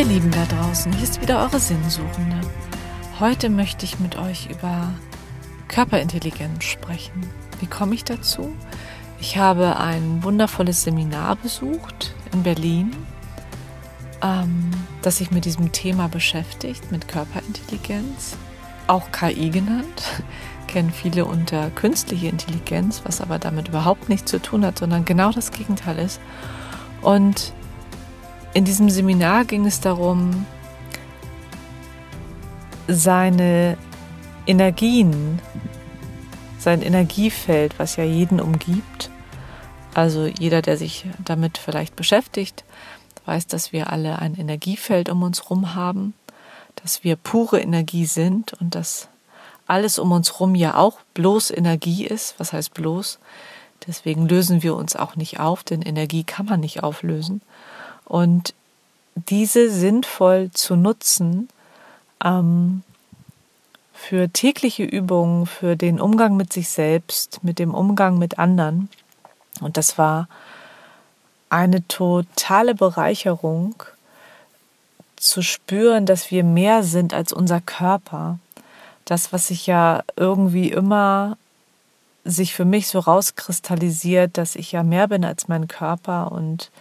Ihr Lieben da draußen, hier ist wieder eure Sinnsuchende. Heute möchte ich mit euch über Körperintelligenz sprechen. Wie komme ich dazu? Ich habe ein wundervolles Seminar besucht in Berlin, ähm, das sich mit diesem Thema beschäftigt, mit Körperintelligenz, auch KI genannt. Kennen viele unter künstliche Intelligenz, was aber damit überhaupt nichts zu tun hat, sondern genau das Gegenteil ist. Und in diesem Seminar ging es darum, seine Energien, sein Energiefeld, was ja jeden umgibt, also jeder, der sich damit vielleicht beschäftigt, weiß, dass wir alle ein Energiefeld um uns herum haben, dass wir pure Energie sind und dass alles um uns herum ja auch bloß Energie ist. Was heißt bloß? Deswegen lösen wir uns auch nicht auf, denn Energie kann man nicht auflösen und diese sinnvoll zu nutzen ähm, für tägliche Übungen, für den Umgang mit sich selbst, mit dem Umgang mit anderen. Und das war eine totale Bereicherung zu spüren, dass wir mehr sind als unser Körper. Das, was sich ja irgendwie immer sich für mich so rauskristallisiert, dass ich ja mehr bin als mein Körper und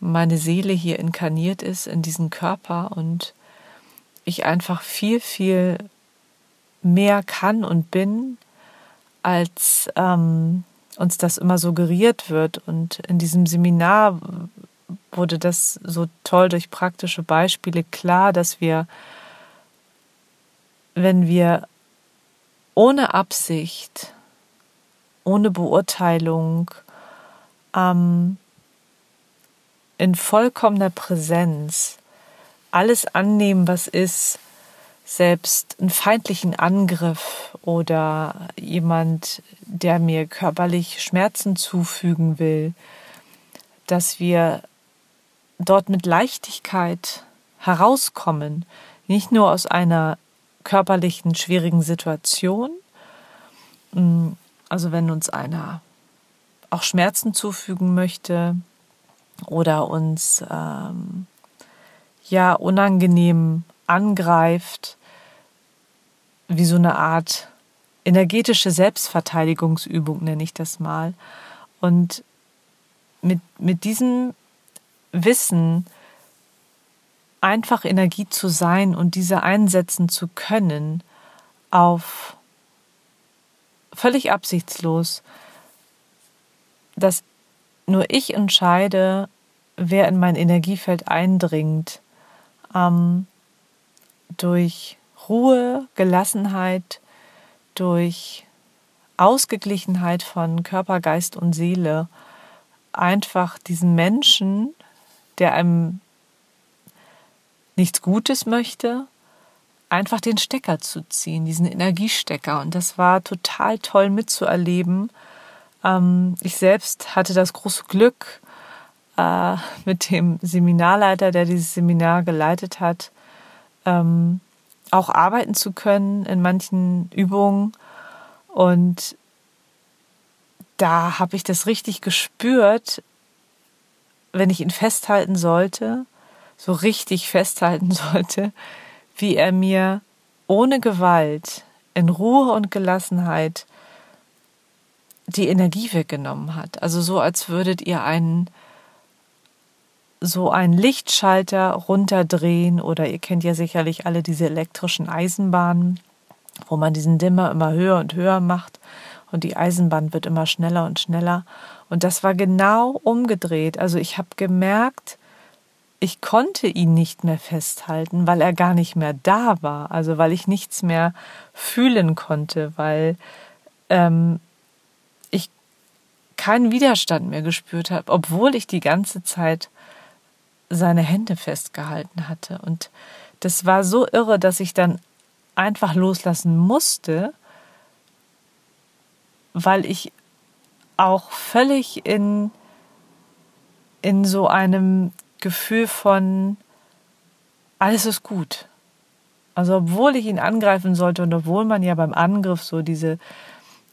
meine Seele hier inkarniert ist in diesen Körper und ich einfach viel, viel mehr kann und bin, als ähm, uns das immer suggeriert wird. Und in diesem Seminar wurde das so toll durch praktische Beispiele klar, dass wir, wenn wir ohne Absicht, ohne Beurteilung, ähm, in vollkommener Präsenz alles annehmen, was ist, selbst einen feindlichen Angriff oder jemand, der mir körperlich Schmerzen zufügen will, dass wir dort mit Leichtigkeit herauskommen, nicht nur aus einer körperlichen schwierigen Situation, mm, also wenn uns einer auch Schmerzen zufügen möchte, oder uns ähm, ja unangenehm angreift, wie so eine Art energetische Selbstverteidigungsübung nenne ich das mal. Und mit, mit diesem Wissen einfach Energie zu sein und diese einsetzen zu können auf völlig absichtslos, dass nur ich entscheide, wer in mein Energiefeld eindringt. Ähm, durch Ruhe, Gelassenheit, durch Ausgeglichenheit von Körper, Geist und Seele einfach diesen Menschen, der einem nichts Gutes möchte, einfach den Stecker zu ziehen, diesen Energiestecker. Und das war total toll mitzuerleben, ähm, ich selbst hatte das große Glück, äh, mit dem Seminarleiter, der dieses Seminar geleitet hat, ähm, auch arbeiten zu können in manchen Übungen. Und da habe ich das richtig gespürt, wenn ich ihn festhalten sollte, so richtig festhalten sollte, wie er mir ohne Gewalt, in Ruhe und Gelassenheit die Energie weggenommen hat. Also so, als würdet ihr einen so einen Lichtschalter runterdrehen oder ihr kennt ja sicherlich alle diese elektrischen Eisenbahnen, wo man diesen Dimmer immer höher und höher macht und die Eisenbahn wird immer schneller und schneller. Und das war genau umgedreht. Also ich habe gemerkt, ich konnte ihn nicht mehr festhalten, weil er gar nicht mehr da war. Also weil ich nichts mehr fühlen konnte, weil ähm, keinen Widerstand mehr gespürt habe, obwohl ich die ganze Zeit seine Hände festgehalten hatte. Und das war so irre, dass ich dann einfach loslassen musste, weil ich auch völlig in, in so einem Gefühl von alles ist gut. Also obwohl ich ihn angreifen sollte und obwohl man ja beim Angriff so diese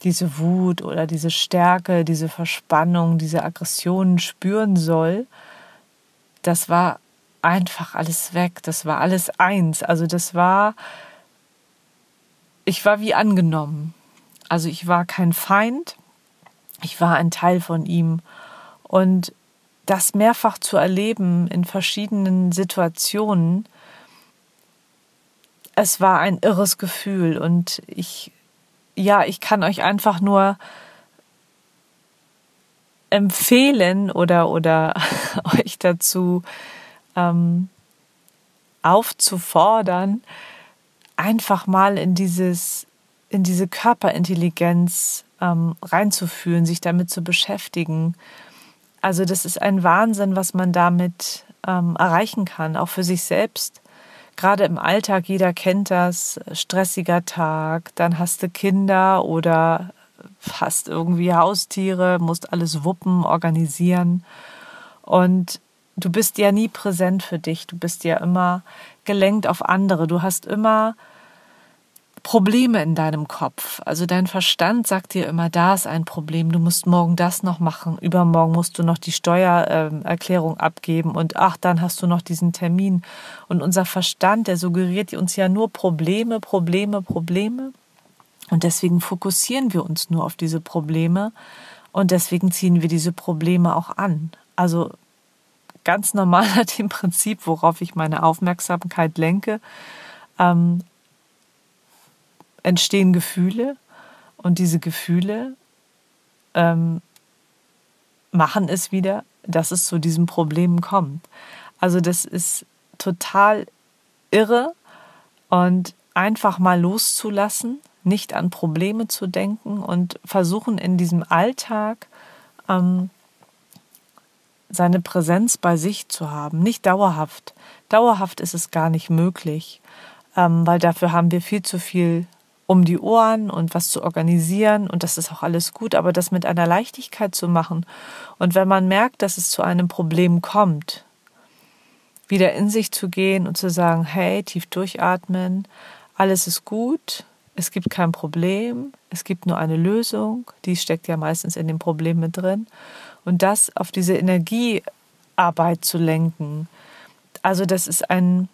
diese Wut oder diese Stärke, diese Verspannung, diese Aggressionen spüren soll, das war einfach alles weg. Das war alles eins. Also das war, ich war wie angenommen. Also ich war kein Feind, ich war ein Teil von ihm. Und das mehrfach zu erleben in verschiedenen Situationen, es war ein irres Gefühl und ich, ja, ich kann euch einfach nur empfehlen oder, oder euch dazu ähm, aufzufordern, einfach mal in dieses, in diese Körperintelligenz ähm, reinzufühlen, sich damit zu beschäftigen. Also das ist ein Wahnsinn, was man damit ähm, erreichen kann, auch für sich selbst. Gerade im Alltag, jeder kennt das, stressiger Tag, dann hast du Kinder oder hast irgendwie Haustiere, musst alles wuppen, organisieren. Und du bist ja nie präsent für dich, du bist ja immer gelenkt auf andere, du hast immer Probleme in deinem Kopf. Also dein Verstand sagt dir immer, da ist ein Problem, du musst morgen das noch machen, übermorgen musst du noch die Steuererklärung abgeben und ach, dann hast du noch diesen Termin. Und unser Verstand, der suggeriert uns ja nur Probleme, Probleme, Probleme. Und deswegen fokussieren wir uns nur auf diese Probleme und deswegen ziehen wir diese Probleme auch an. Also ganz normal nach dem Prinzip, worauf ich meine Aufmerksamkeit lenke. Ähm, entstehen Gefühle und diese Gefühle ähm, machen es wieder, dass es zu diesen Problemen kommt. Also das ist total irre und einfach mal loszulassen, nicht an Probleme zu denken und versuchen in diesem Alltag ähm, seine Präsenz bei sich zu haben, nicht dauerhaft. Dauerhaft ist es gar nicht möglich, ähm, weil dafür haben wir viel zu viel um die Ohren und was zu organisieren und das ist auch alles gut, aber das mit einer Leichtigkeit zu machen und wenn man merkt, dass es zu einem Problem kommt, wieder in sich zu gehen und zu sagen, hey, tief durchatmen, alles ist gut, es gibt kein Problem, es gibt nur eine Lösung, die steckt ja meistens in dem Problem mit drin und das auf diese Energiearbeit zu lenken. Also das ist ein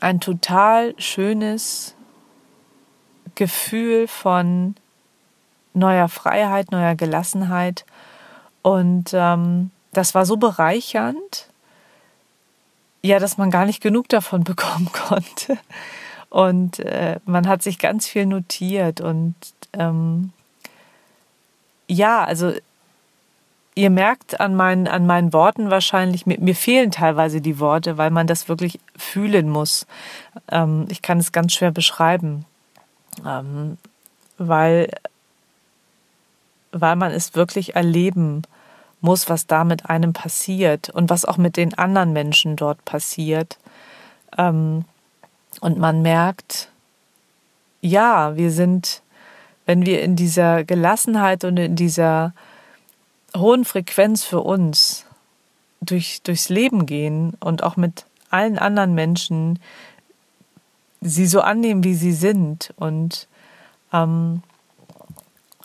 ein total schönes Gefühl von neuer Freiheit, neuer Gelassenheit. Und ähm, das war so bereichernd, ja, dass man gar nicht genug davon bekommen konnte. Und äh, man hat sich ganz viel notiert. Und ähm, ja, also ihr merkt an meinen, an meinen Worten wahrscheinlich, mir, mir, fehlen teilweise die Worte, weil man das wirklich fühlen muss. Ähm, ich kann es ganz schwer beschreiben ähm, weil, weil man es wirklich erleben muss, was da mit einem passiert und was auch mit den anderen Menschen dort passiert. Ähm, und man merkt, ja, wir sind, wenn wir in dieser Gelassenheit und in dieser hohen Frequenz für uns durch, durchs Leben gehen und auch mit allen anderen Menschen, sie so annehmen, wie sie sind. Und ähm,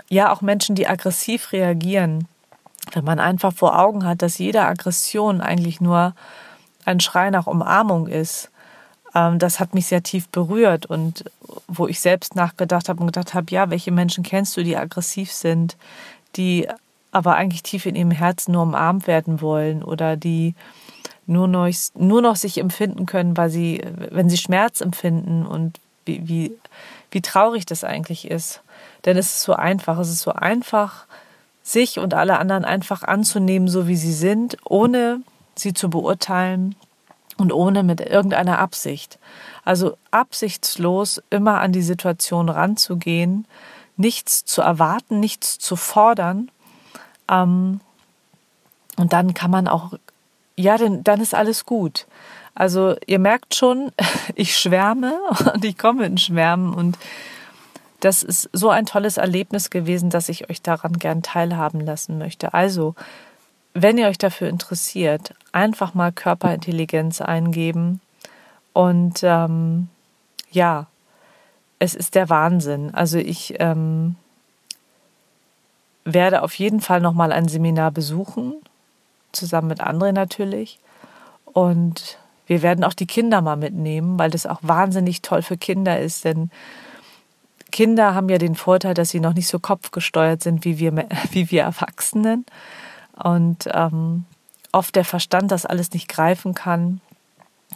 ja auch Menschen, die aggressiv reagieren, wenn man einfach vor Augen hat, dass jede Aggression eigentlich nur ein Schrei nach Umarmung ist, ähm, das hat mich sehr tief berührt. Und wo ich selbst nachgedacht habe und gedacht habe, ja, welche Menschen kennst du, die aggressiv sind, die aber eigentlich tief in ihrem Herzen nur umarmt werden wollen oder die nur noch, nur noch sich empfinden können, weil sie, wenn sie Schmerz empfinden und wie, wie, wie traurig das eigentlich ist. Denn es ist so einfach, es ist so einfach, sich und alle anderen einfach anzunehmen, so wie sie sind, ohne sie zu beurteilen und ohne mit irgendeiner Absicht. Also absichtslos immer an die Situation ranzugehen, nichts zu erwarten, nichts zu fordern. Ähm, und dann kann man auch ja, denn, dann ist alles gut. Also ihr merkt schon, ich schwärme und ich komme in Schwärmen und das ist so ein tolles Erlebnis gewesen, dass ich euch daran gern teilhaben lassen möchte. Also, wenn ihr euch dafür interessiert, einfach mal Körperintelligenz eingeben und ähm, ja, es ist der Wahnsinn. Also ich ähm, werde auf jeden Fall noch mal ein Seminar besuchen zusammen mit André natürlich. Und wir werden auch die Kinder mal mitnehmen, weil das auch wahnsinnig toll für Kinder ist, denn Kinder haben ja den Vorteil, dass sie noch nicht so kopfgesteuert sind wie wir, wie wir Erwachsenen. Und ähm, oft der Verstand das alles nicht greifen kann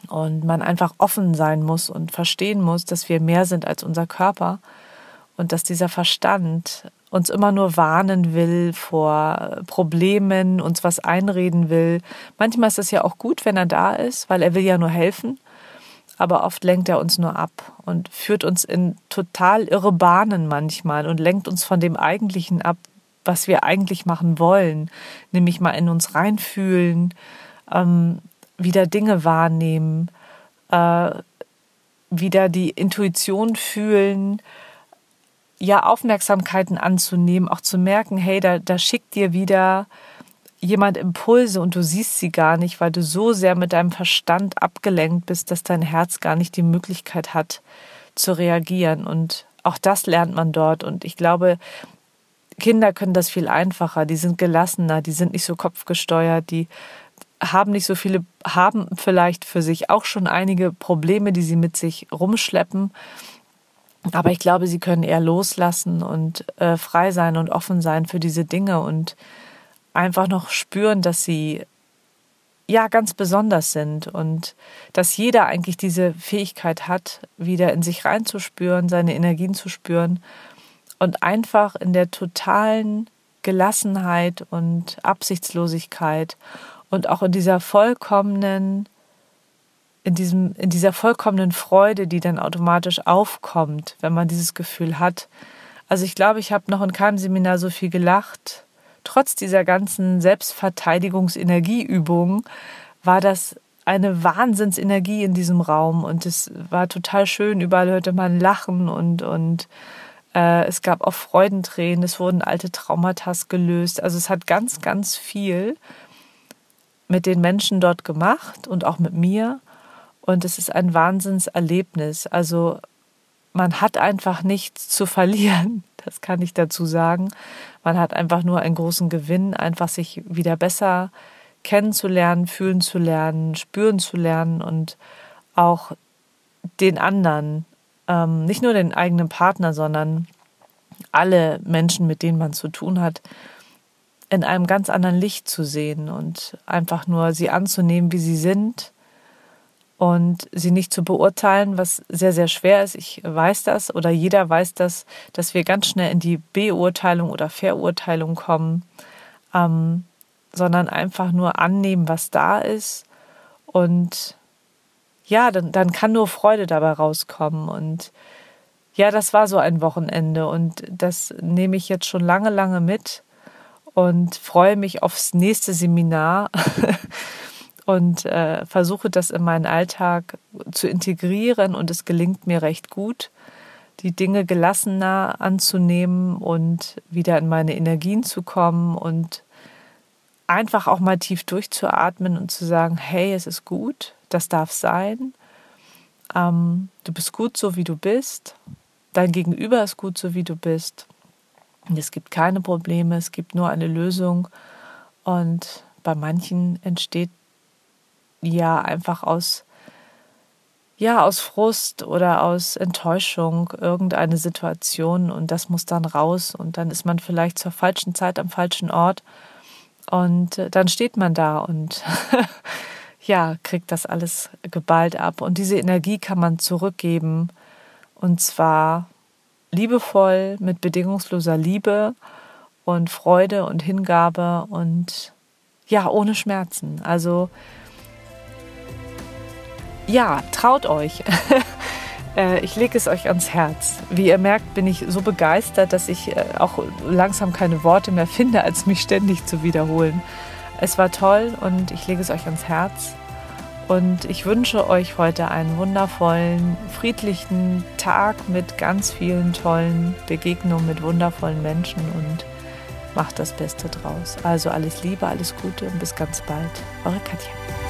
und man einfach offen sein muss und verstehen muss, dass wir mehr sind als unser Körper und dass dieser Verstand uns immer nur warnen will vor Problemen, uns was einreden will. Manchmal ist es ja auch gut, wenn er da ist, weil er will ja nur helfen aber oft lenkt er uns nur ab und führt uns in total irre Bahnen manchmal und lenkt uns von dem Eigentlichen ab, was wir eigentlich machen wollen, nämlich mal in uns reinfühlen, ähm, wieder Dinge wahrnehmen, äh, wieder die Intuition fühlen, ja, Aufmerksamkeiten anzunehmen, auch zu merken, hey, da, da schickt dir wieder jemand Impulse und du siehst sie gar nicht, weil du so sehr mit deinem Verstand abgelenkt bist, dass dein Herz gar nicht die Möglichkeit hat zu reagieren. Und auch das lernt man dort. Und ich glaube, Kinder können das viel einfacher. Die sind gelassener, die sind nicht so kopfgesteuert, die haben nicht so viele, haben vielleicht für sich auch schon einige Probleme, die sie mit sich rumschleppen. Aber ich glaube, sie können eher loslassen und äh, frei sein und offen sein für diese Dinge und einfach noch spüren, dass sie ja ganz besonders sind und dass jeder eigentlich diese Fähigkeit hat, wieder in sich reinzuspüren, seine Energien zu spüren und einfach in der totalen Gelassenheit und Absichtslosigkeit und auch in dieser vollkommenen in diesem in dieser vollkommenen Freude, die dann automatisch aufkommt, wenn man dieses Gefühl hat. Also ich glaube, ich habe noch in keinem Seminar so viel gelacht trotz dieser ganzen Selbstverteidigungsenergieübungen war das eine Wahnsinnsenergie in diesem Raum und es war total schön. Überall hörte man Lachen und, und äh, es gab auch Freudentränen, es wurden alte Traumata gelöst. Also es hat ganz, ganz viel mit den Menschen dort gemacht und auch mit mir. Und es ist ein Wahnsinnserlebnis. Also man hat einfach nichts zu verlieren. Das kann ich dazu sagen. Man hat einfach nur einen großen Gewinn, einfach sich wieder besser kennenzulernen, fühlen zu lernen, spüren zu lernen und auch den anderen, ähm, nicht nur den eigenen Partner, sondern alle Menschen, mit denen man zu tun hat, in einem ganz anderen Licht zu sehen und einfach nur sie anzunehmen, wie sie sind und sie nicht zu beurteilen, was sehr, sehr schwer ist. Ich weiß das oder jeder weiß das, dass wir ganz schnell in die Beurteilung oder Verurteilung kommen, ähm, sondern einfach nur annehmen, was da ist und ja, dann, dann kann nur Freude dabei rauskommen und ja, das war so ein Wochenende und das nehme ich jetzt schon lange, lange mit und freue mich aufs nächste Seminar. und äh, versuche das in meinen Alltag zu integrieren und es gelingt mir recht gut, die Dinge gelassener anzunehmen und wieder in meine Energien zu kommen und einfach auch mal tief durchzuatmen und zu sagen, hey, es ist gut, das darf sein, ähm, du bist gut so, wie du bist, dein Gegenüber ist gut so, wie du bist. Es gibt keine Probleme, es gibt nur eine Lösung. Und bei manchen entsteht ja einfach aus ja aus Frust oder aus Enttäuschung irgendeine Situation und das muss dann raus und dann ist man vielleicht zur falschen Zeit am falschen Ort und äh, dann steht man da und ja, kriegt das alles geballt ab und diese Energie kann man zurückgeben und zwar liebevoll mit bedingungsloser Liebe und Freude und Hingabe und ja, ohne Schmerzen. Also ja, traut euch. Äh, ich lege es euch ans Herz. Wie ihr merkt, bin ich so begeistert, dass ich äh, auch langsam keine Worte mehr finde, als mich ständig zu wiederholen. Es war toll und ich lege es euch ans Herz. Und ich wünsche euch heute einen wundervollen, friedlichen Tag mit ganz vielen tollen Begegnungen mit wundervollen Menschen und macht das Beste draus. Also alles Liebe, alles Gute und bis ganz bald. Eure Katja.